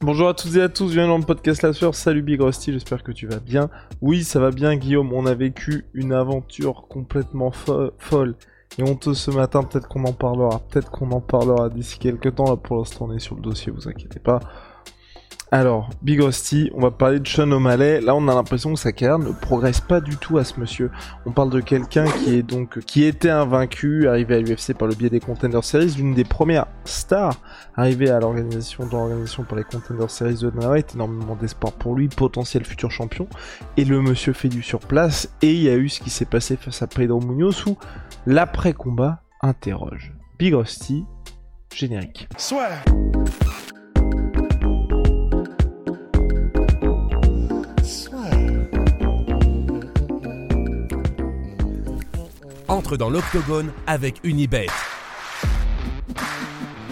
Bonjour à toutes et à tous, bienvenue dans le podcast La. Salut Big Rusty, j'espère que tu vas bien. Oui, ça va bien Guillaume, on a vécu une aventure complètement fo- folle et honteuse ce matin, peut-être qu'on en parlera, peut-être qu'on en parlera d'ici quelques temps, là pour l'instant on est sur le dossier, vous inquiétez pas. Alors, Big Rusty, on va parler de Sean O'Malley. Là, on a l'impression que sa carrière ne progresse pas du tout à ce monsieur. On parle de quelqu'un qui est donc qui était invaincu, arrivé à l'UFC par le biais des Contender Series, l'une des premières stars arrivée à l'organisation dans l'organisation pour les Contender Series de Dana énormément d'espoir pour lui, potentiel futur champion. Et le monsieur fait du surplace et il y a eu ce qui s'est passé face à Pedro Munoz où l'après-combat interroge. Big Rusty, générique. Entre dans l'octogone avec Unibet.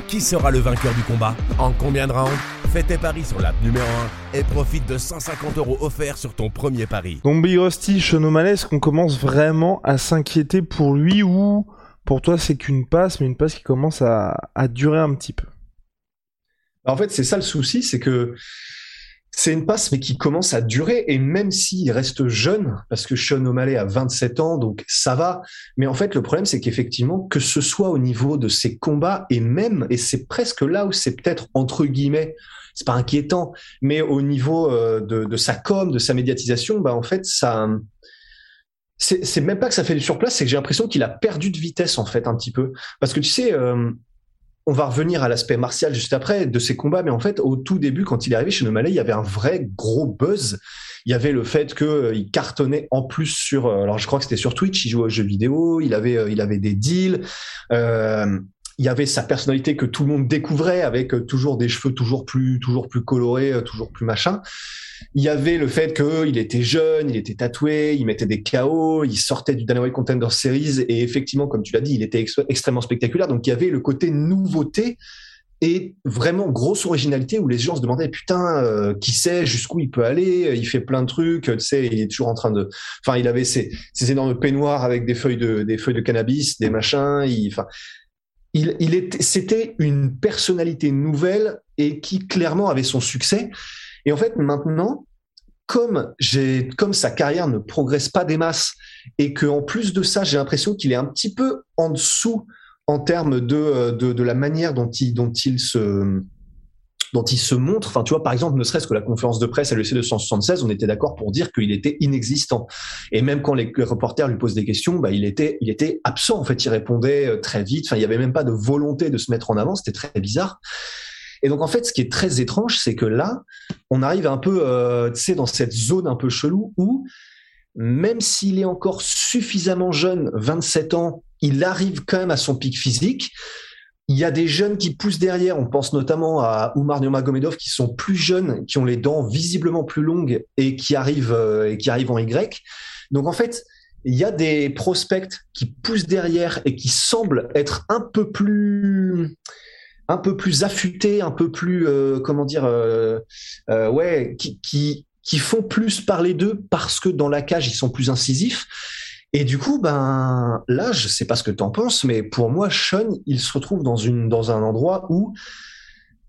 Qui sera le vainqueur du combat En combien de rounds Fais tes paris sur l'app numéro 1 et profite de 150 euros offerts sur ton premier pari. Donc Big Rusty, est-ce qu'on commence vraiment à s'inquiéter pour lui ou pour toi c'est qu'une passe, mais une passe qui commence à, à durer un petit peu? En fait, c'est ça le souci, c'est que c'est une passe, mais qui commence à durer, et même s'il reste jeune, parce que Sean O'Malley a 27 ans, donc ça va, mais en fait, le problème, c'est qu'effectivement, que ce soit au niveau de ses combats, et même, et c'est presque là où c'est peut-être, entre guillemets, c'est pas inquiétant, mais au niveau euh, de, sa com, de sa médiatisation, bah en fait, ça... C'est c'est même pas que ça fait du surplace, c'est que j'ai l'impression qu'il a perdu de vitesse, en fait, un petit peu. Parce que tu sais... euh, on va revenir à l'aspect martial juste après de ses combats, mais en fait, au tout début, quand il est arrivé chez O'Malley, il y avait un vrai gros buzz. Il y avait le fait qu'il cartonnait en plus sur, euh, alors je crois que c'était sur Twitch, il jouait aux jeux vidéo, il avait, euh, il avait des deals. Il y avait sa personnalité que tout le monde découvrait avec euh, toujours des cheveux toujours plus, toujours plus colorés, euh, toujours plus machin. Il y avait le fait qu'il était jeune, il était tatoué, il mettait des KO, il sortait du Dana White Contender Series et effectivement, comme tu l'as dit, il était ex- extrêmement spectaculaire. Donc il y avait le côté nouveauté et vraiment grosse originalité où les gens se demandaient putain euh, qui sait jusqu'où il peut aller il fait plein de trucs tu sais il est toujours en train de enfin il avait ses, énormes peignoirs avec des feuilles de des feuilles de cannabis des machins il il, il était c'était une personnalité nouvelle et qui clairement avait son succès. Et en fait maintenant comme comme sa carrière ne progresse pas des masses et que en plus de ça j'ai l'impression qu'il est un petit peu en dessous en termes de, euh, de, de la manière dont il, dont il se dont il se montre. Enfin, tu vois, par exemple, ne serait-ce que la conférence de presse à l'EC 276, on était d'accord pour dire qu'il était inexistant. Et même quand les reporters lui posent des questions, bah, il était, absent. En fait, il répondait euh, très vite. Enfin, il y avait même pas de volonté de se mettre en avant. C'était très bizarre. Et donc, en fait, ce qui est très étrange, c'est que là, on arrive un peu, euh, tu sais, dans cette zone un peu chelou où, même s'il est encore suffisamment jeune, 27 ans, il arrive quand même à son pic physique. Il y a des jeunes qui poussent derrière. On pense notamment à Oumar Nurmagomedov qui sont plus jeunes, qui ont les dents visiblement plus longues et qui arrivent euh, qui arrivent en Y. Donc en fait, il y a des prospects qui poussent derrière et qui semblent être un peu plus un peu plus affûtés, un peu plus euh, comment dire euh, ouais, qui, qui qui font plus parler d'eux parce que dans la cage ils sont plus incisifs. Et du coup, ben là, je sais pas ce que tu en penses, mais pour moi, Sean, il se retrouve dans une dans un endroit où,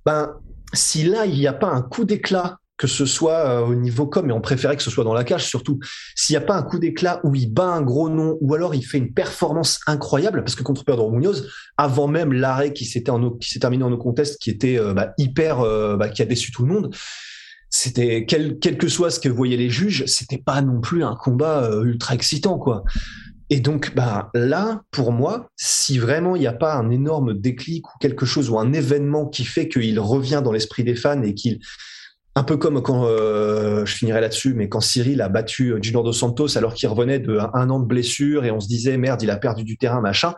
ben, si là il n'y a pas un coup d'éclat, que ce soit euh, au niveau com, et on préférait que ce soit dans la cage surtout, s'il n'y a pas un coup d'éclat où il bat un gros nom, ou alors il fait une performance incroyable, parce que contre Pedro Munoz, avant même l'arrêt qui s'était s'est terminé en no contest, qui était euh, bah, hyper, euh, bah, qui a déçu tout le monde c'était quel, que soit ce que voyaient les juges, c'était pas non plus un combat euh, ultra excitant quoi. Et donc bah là pour moi, si vraiment il n'y a pas un énorme déclic ou quelque chose ou un événement qui fait qu'il revient dans l'esprit des fans et qu'il un peu comme quand euh, je finirai là-dessus, mais quand Cyril a battu Junior dos Santos alors qu'il revenait de un an de blessure et on se disait merde il a perdu du terrain machin.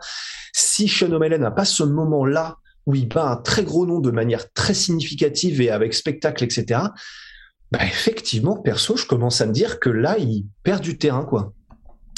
Si Sean O'Malley n'a pas ce moment-là où il bat un très gros nom de manière très significative et avec spectacle, etc. Bah effectivement, perso, je commence à me dire que là, il perd du terrain, quoi.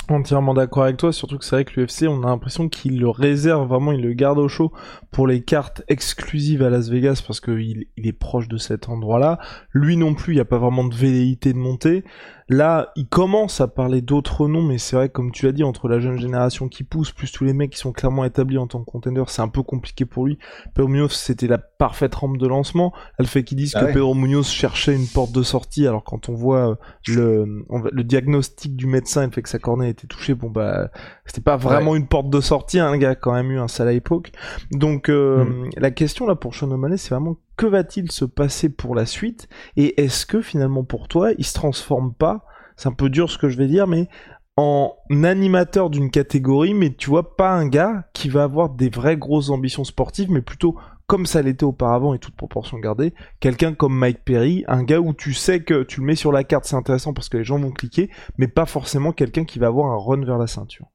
Entièrement d'accord avec toi, surtout que c'est vrai que l'UFC, on a l'impression qu'il le réserve vraiment, il le garde au chaud pour les cartes exclusives à Las Vegas parce qu'il il est proche de cet endroit-là. Lui non plus, il n'y a pas vraiment de velléité de monter. Là, il commence à parler d'autres noms, mais c'est vrai, comme tu l'as dit, entre la jeune génération qui pousse, plus tous les mecs qui sont clairement établis en tant que contender, c'est un peu compliqué pour lui. Pedro Munoz, c'était la parfaite rampe de lancement. Elle fait qu'ils disent ah que Pedro Munoz cherchait une porte de sortie, alors quand on voit euh, le, le diagnostic du médecin, il fait que sa cornée était touchée, bon bah, c'était pas vraiment une porte de sortie, hein, un gars a quand même eu un sale à époque. Donc, euh, hmm. la question là pour Sean O'Malley, c'est vraiment que va-t-il se passer pour la suite Et est-ce que finalement pour toi, il se transforme pas C'est un peu dur ce que je vais dire, mais en animateur d'une catégorie, mais tu vois, pas un gars qui va avoir des vraies grosses ambitions sportives, mais plutôt comme ça l'était auparavant et toute proportion gardée, quelqu'un comme Mike Perry, un gars où tu sais que tu le mets sur la carte, c'est intéressant parce que les gens vont cliquer, mais pas forcément quelqu'un qui va avoir un run vers la ceinture.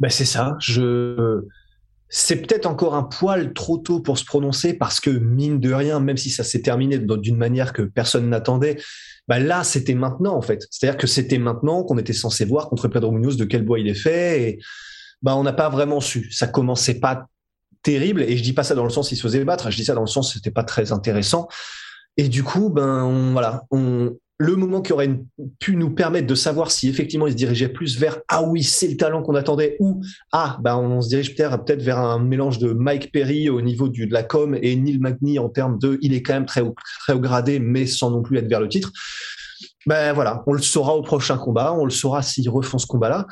Ben c'est ça, je c'est peut-être encore un poil trop tôt pour se prononcer parce que mine de rien, même si ça s'est terminé d'une manière que personne n'attendait, bah là c'était maintenant en fait. C'est-à-dire que c'était maintenant qu'on était censé voir contre Pedro Munoz de quel bois il est fait et bah on n'a pas vraiment su. Ça commençait pas terrible et je dis pas ça dans le sens il se faisait battre, je dis ça dans le sens c'était pas très intéressant. Et du coup, ben voilà, on, le moment qui aurait pu nous permettre de savoir si effectivement il se dirigeait plus vers ah oui c'est le talent qu'on attendait ou ah bah on se dirige peut-être vers un mélange de Mike Perry au niveau du, de la com et Neil Magny en termes de il est quand même très haut, très haut gradé mais sans non plus être vers le titre ben voilà on le saura au prochain combat on le saura s'il refont ce combat là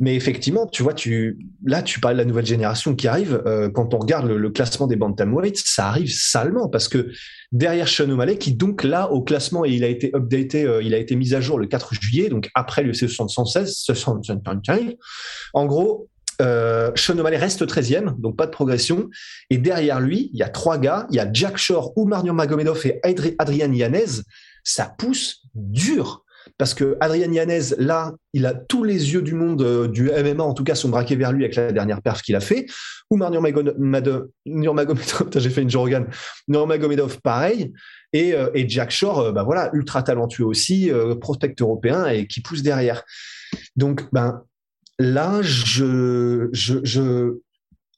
mais effectivement, tu vois, tu là, tu parles de la nouvelle génération qui arrive. Euh, quand on regarde le, classement des bantamweights, ça arrive salement parce que derrière Sean O'Malley, qui donc là au classement et il a été updaté, euh, il a été mis à jour le 4 juillet, donc après le C 76, 75. En gros, euh, Sean O'Malley reste 13e, donc pas de progression. Et derrière lui, il y a trois gars, il y a Jack Shore, Oumar Magomedov et Adrian Yanez. Ça pousse dur parce que Adrian Yanez, là, il a tous les yeux du monde euh, du MMA, en tout cas, sont braqués vers lui avec la dernière perf qu'il a fait. Ou Nurmagomedov, j'ai fait une Jorogan, Nurmagomedov, pareil. Et, euh, et Jack Shore, euh, bah voilà, ultra talentueux aussi, prospect européen et qui pousse derrière. Donc, ben, là, je, je,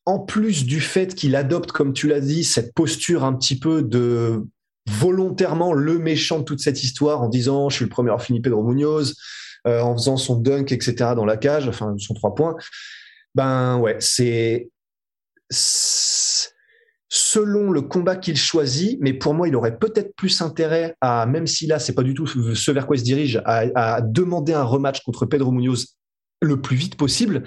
en plus du fait qu'il adopte, comme tu l'as dit, cette posture un petit peu de volontairement le méchant de toute cette histoire en disant je suis le premier à fini Pedro Munoz, euh, en faisant son dunk, etc. dans la cage, enfin son trois points. Ben ouais, c'est selon le combat qu'il choisit, mais pour moi, il aurait peut-être plus intérêt à, même si là, c'est pas du tout ce vers quoi il se dirige, à, à demander un rematch contre Pedro Munoz le plus vite possible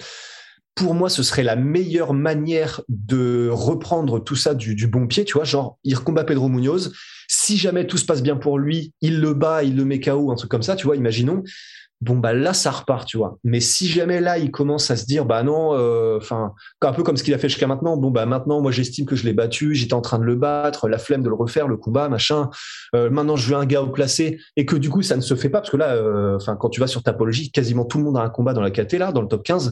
pour moi, ce serait la meilleure manière de reprendre tout ça du, bon pied, tu vois, genre, il combat Pedro Munoz. Si jamais tout se passe bien pour lui, il le bat, il le met KO, un truc comme ça, tu vois, imaginons. Bon, bah là, ça repart, tu vois. Mais si jamais là, il commence à se dire, bah non, euh, enfin, un peu comme ce qu'il a fait jusqu'à maintenant, bon, bah maintenant, moi, j'estime que je l'ai battu, j'étais en train de le battre, la flemme de le refaire, le combat, machin. Euh, maintenant, je veux un gars au placé, et que du coup, ça ne se fait pas, parce que là, euh, enfin, quand tu vas sur Tapologie, quasiment tout le monde a un combat dans la KT, là, dans le top 15.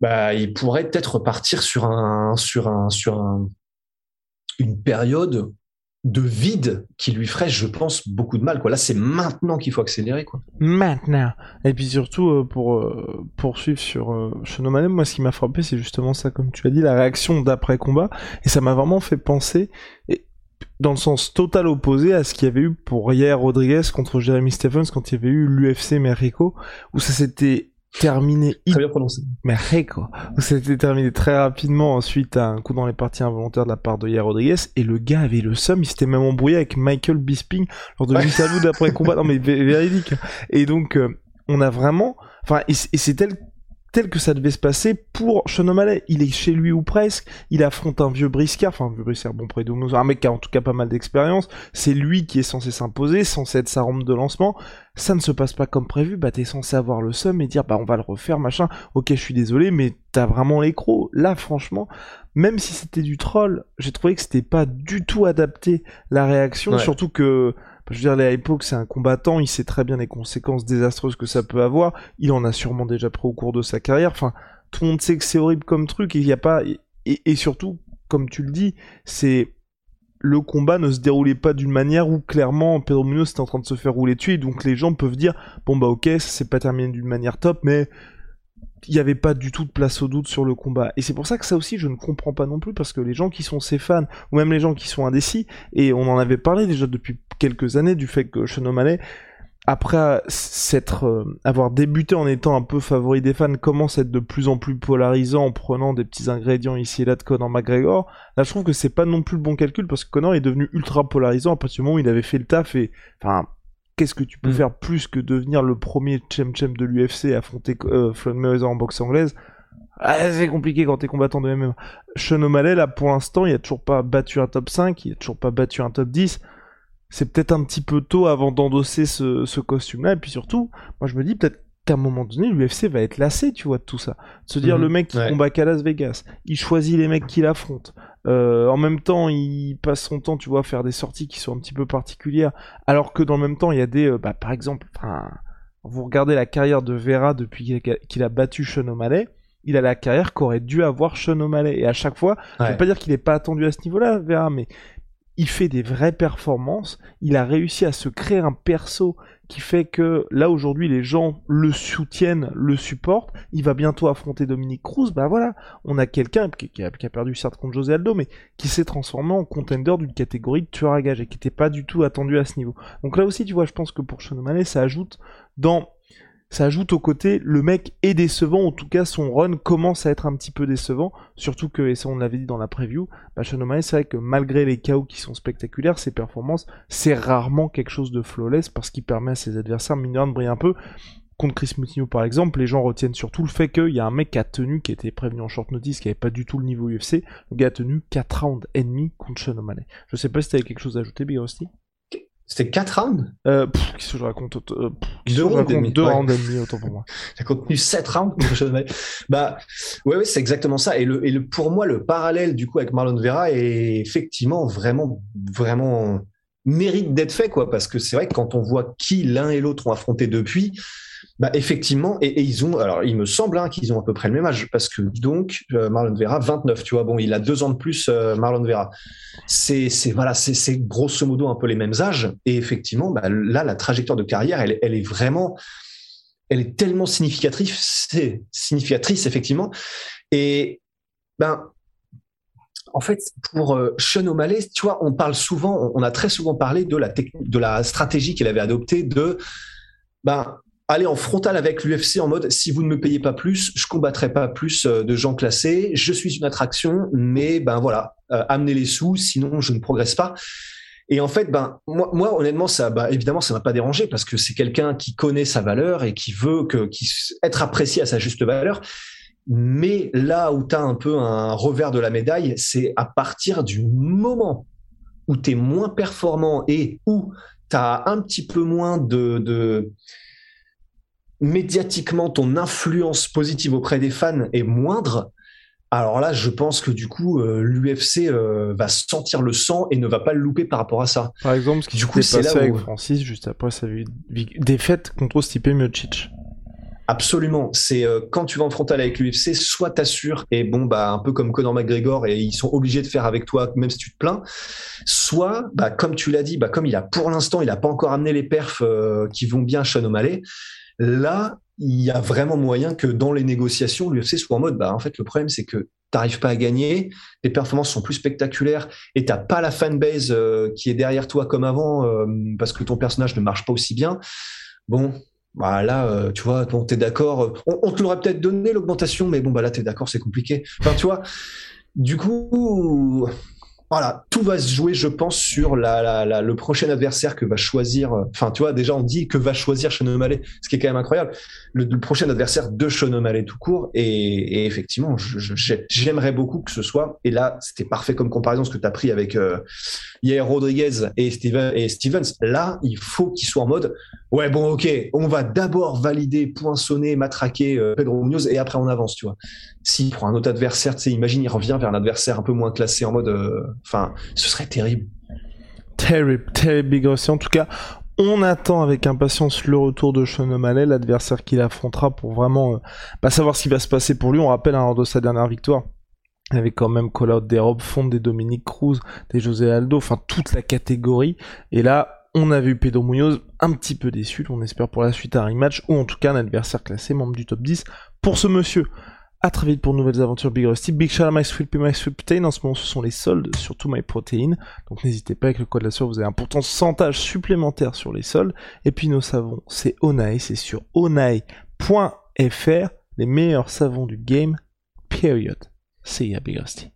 Bah, il pourrait peut-être partir sur un sur un sur un, une période de vide qui lui ferait, je pense, beaucoup de mal. Quoi. Là, c'est maintenant qu'il faut accélérer. Quoi. Maintenant. Et puis surtout, euh, pour euh, poursuivre sur euh, moi, ce qui m'a frappé, c'est justement ça, comme tu as dit, la réaction d'après-combat. Et ça m'a vraiment fait penser, dans le sens total opposé à ce qu'il y avait eu pour hier Rodriguez contre Jeremy Stephens quand il y avait eu l'UFC Mexico, où ça s'était terminé très bien prononcé. Où ça s'était terminé très rapidement suite à un coup dans les parties involontaires de la part de Yair Rodriguez et le gars avait le seum il s'était même embrouillé avec Michael Bisping lors de l'interview d'après combat non mais véridique. Et donc euh, on a vraiment Enfin, et c'est tel tel que ça devait se passer pour Sean O'Malley. Il est chez lui ou presque, il affronte un vieux briscard, enfin un vieux briscard, bon près un mec qui a en tout cas pas mal d'expérience, c'est lui qui est censé s'imposer, censé être sa rampe de lancement, ça ne se passe pas comme prévu, bah t'es censé avoir le seum et dire bah on va le refaire, machin, ok je suis désolé, mais t'as vraiment l'écro. Là franchement, même si c'était du troll, j'ai trouvé que c'était pas du tout adapté la réaction, surtout que je veux dire, les que c'est un combattant, il sait très bien les conséquences désastreuses que ça peut avoir. Il en a sûrement déjà pris au cours de sa carrière. Enfin, tout le monde sait que c'est horrible comme truc et il n'y a pas. Et, surtout, comme tu le dis, c'est. Le combat ne se déroulait pas d'une manière où clairement Pedro Munoz était en train de se faire rouler dessus et donc les gens peuvent dire bon bah ok ça s'est pas terminé d'une manière top mais il n'y avait pas du tout de place au doute sur le combat. Et c'est pour ça que ça aussi, je ne comprends pas non plus, parce que les gens qui sont ses fans, ou même les gens qui sont indécis, et on en avait parlé déjà depuis quelques années du fait que Sean O'Malley, après s'être, euh, avoir débuté en étant un peu favori des fans, commence à être de plus en plus polarisant en prenant des petits ingrédients ici et là de Conor McGregor. Là, je trouve que c'est pas non plus le bon calcul parce que Conor est devenu ultra polarisant à partir du moment où il avait fait le taf et, enfin, qu'est-ce que tu peux mm. faire plus que devenir le premier chem-chem de l'UFC à affronter euh, Floyd Mayweather en boxe anglaise? Ah, c'est compliqué quand t'es combattant de MMA. Sean O'Malley, là, pour l'instant, il a toujours pas battu un top 5, il a toujours pas battu un top 10. C'est peut-être un petit peu tôt avant d'endosser ce, ce costume-là. Et puis surtout, moi, je me dis peut-être qu'à un moment donné, l'UFC va être lassé, tu vois, de tout ça. se dire, mhm. le mec qui combat qu'à Las Vegas, il choisit les mecs qu'il affronte. Euh, en même temps, il passe son temps, tu vois, à faire des sorties qui sont un petit peu particulières. Alors que dans le même temps, il y a des, euh, bah, par exemple, vous regardez la carrière de Vera depuis qu'il a battu Sean O'Malley, il a la carrière qu'aurait dû avoir Sean O'Malley. Et à chaque fois, je ne veux pas dire qu'il n'est pas attendu à ce niveau-là, Vera, mais il fait des vraies performances. Il a réussi à se créer un perso qui fait que là aujourd'hui les gens le soutiennent, le supportent. Il va bientôt affronter Dominique Cruz. Bah voilà, on a quelqu'un qui, a, perdu certes contre José Aldo, mais qui s'est transformé en contender d'une catégorie de tueur à gage et qui n'était pas du tout attendu à ce niveau. Donc là aussi, tu vois, je pense que pour Sean ça ajoute dans ça ajoute au côté, le mec est décevant, en tout cas son run commence à être un petit peu décevant, surtout que, et ça on l'avait dit dans la preview, bah c'est vrai que malgré les chaos qui sont spectaculaires, ses performances, c'est rarement quelque chose de flawless parce qu'il permet à ses adversaires mineurs de briller un peu. Contre Chris Moutinho par exemple, les gens retiennent surtout le fait qu'il y a un mec qui a tenu, qui était prévenu en short notice, qui avait pas du tout le niveau UFC, le gars a tenu 4 rounds et demi contre O'Malley. Je sais pas si t'avais quelque chose à ajouter, Big Rusty? C'était 4 rounds? Euh, Qu'est-ce que je raconte euh, Deux rounds et demi. Deux rounds et demi, autant pour moi. J'ai contenu 7 rounds Bah, ouais, ouais, c'est exactement ça. Et, le, et le, pour moi, le parallèle, du coup, avec Marlon Vera est effectivement vraiment, vraiment mérite d'être fait, quoi. Parce que c'est vrai que quand on voit qui l'un et l'autre ont affronté depuis, bah effectivement, et, ils ont, alors il me semble hein, qu'ils ont à peu près le même âge, parce que donc euh, Marlon Vera 29, tu vois, bon, il a deux ans de plus euh, Marlon Vera. C'est, c'est voilà, c'est, c'est grosso modo un peu les mêmes âges, et effectivement, bah, là la trajectoire de carrière, elle, elle est vraiment, elle est tellement significatrice, c'est significatrice effectivement, et ben en fait, pour euh, Sean O'Malley, tu vois, on parle souvent, on a très souvent parlé de la, de la stratégie qu'il avait adoptée de, ben, aller en frontal avec l'UFC en mode si vous ne me payez pas plus, je combattrai pas plus euh, de gens classés. Je suis une attraction, mais ben voilà, euh, amenez les sous, sinon je ne progresse pas. Et en fait, ben moi, moi honnêtement, ça, bah, évidemment, ça m'a pas dérangé parce que c'est quelqu'un qui connaît sa valeur et qui veut que, qui être apprécié à sa juste valeur. Mais là où tu as un peu un revers de la médaille, c'est à partir du moment où tu es moins performant et où tu as un petit peu moins de, de médiatiquement ton influence positive auprès des fans est moindre, alors là, je pense que du coup, euh, l'UFC euh, va sentir le sang et ne va pas le louper par rapport à ça. Par exemple, ce qui s'est passé avec Francis juste après sa défaite contre Stipe Miocic. Absolument. C'est euh, quand tu vas en frontal avec l'UFC, soit t'assures et bon bah un peu comme Conor McGregor et ils sont obligés de faire avec toi même si tu te plains. Soit bah comme tu l'as dit, bah comme il a pour l'instant il a pas encore amené les perfs qui vont bien Sean O'Malley, Là, il y a vraiment moyen que dans les négociations, l'UFC soit en mode, bah, en fait, le problème, c'est que tu n'arrives pas à gagner, tes performances sont plus spectaculaires et tu n'as pas la fanbase euh, qui est derrière toi comme avant euh, parce que ton personnage ne marche pas aussi bien. Bon, bah là, euh, tu vois, bon, es d'accord. On, te l'aurait peut-être donné l'augmentation, mais bon, bah là, es d'accord, c'est compliqué. Enfin, tu vois, du coup, voilà, tout va se jouer, je pense, sur la, le prochain adversaire que va choisir. euh, Enfin, tu vois, déjà on dit que va choisir Sean ce qui est quand même incroyable. Le, prochain adversaire de Sean tout court. Et, effectivement, j'aimerais beaucoup que ce soit. Et là, c'était parfait comme comparaison ce que tu as pris avec euh, Yair Rodriguez et Stevens. Là, il faut qu'il soit en mode ouais, bon, ok, on va d'abord valider, poinçonner, matraquer euh, Pedro Munoz et après on avance, tu vois. S'il prend un autre adversaire, tu sais, imagine, il revient vers un adversaire un peu moins classé en mode. euh, Enfin, ce serait terrible. Terrible, terrible Big. En tout cas, on attend avec impatience le retour de Sean l'adversaire qu'il affrontera pour vraiment euh, bah, savoir ce qui va se passer pour lui. On rappelle, hein, lors de sa dernière victoire, il avait quand même call out des Rob Font, des Dominique Cruz, des José Aldo, enfin toute la catégorie. Et là, on a vu Pedro Munoz un petit peu déçu. On espère pour la suite un rematch ou en tout cas un adversaire classé membre du top 10 pour ce monsieur. À très vite pour de nouvelles aventures Big Rusty. Big shout out à MySweet Pea, MySweet Protein. En ce moment, ce sont les soldes, surtout MyProtein. Donc n'hésitez pas avec le code de la sueur, vous avez un pourcentage supplémentaire sur les soldes. Et puis nos savons, c'est Onai, c'est sur onai.fr, les meilleurs savons du game, period. See ya, Big Rusty.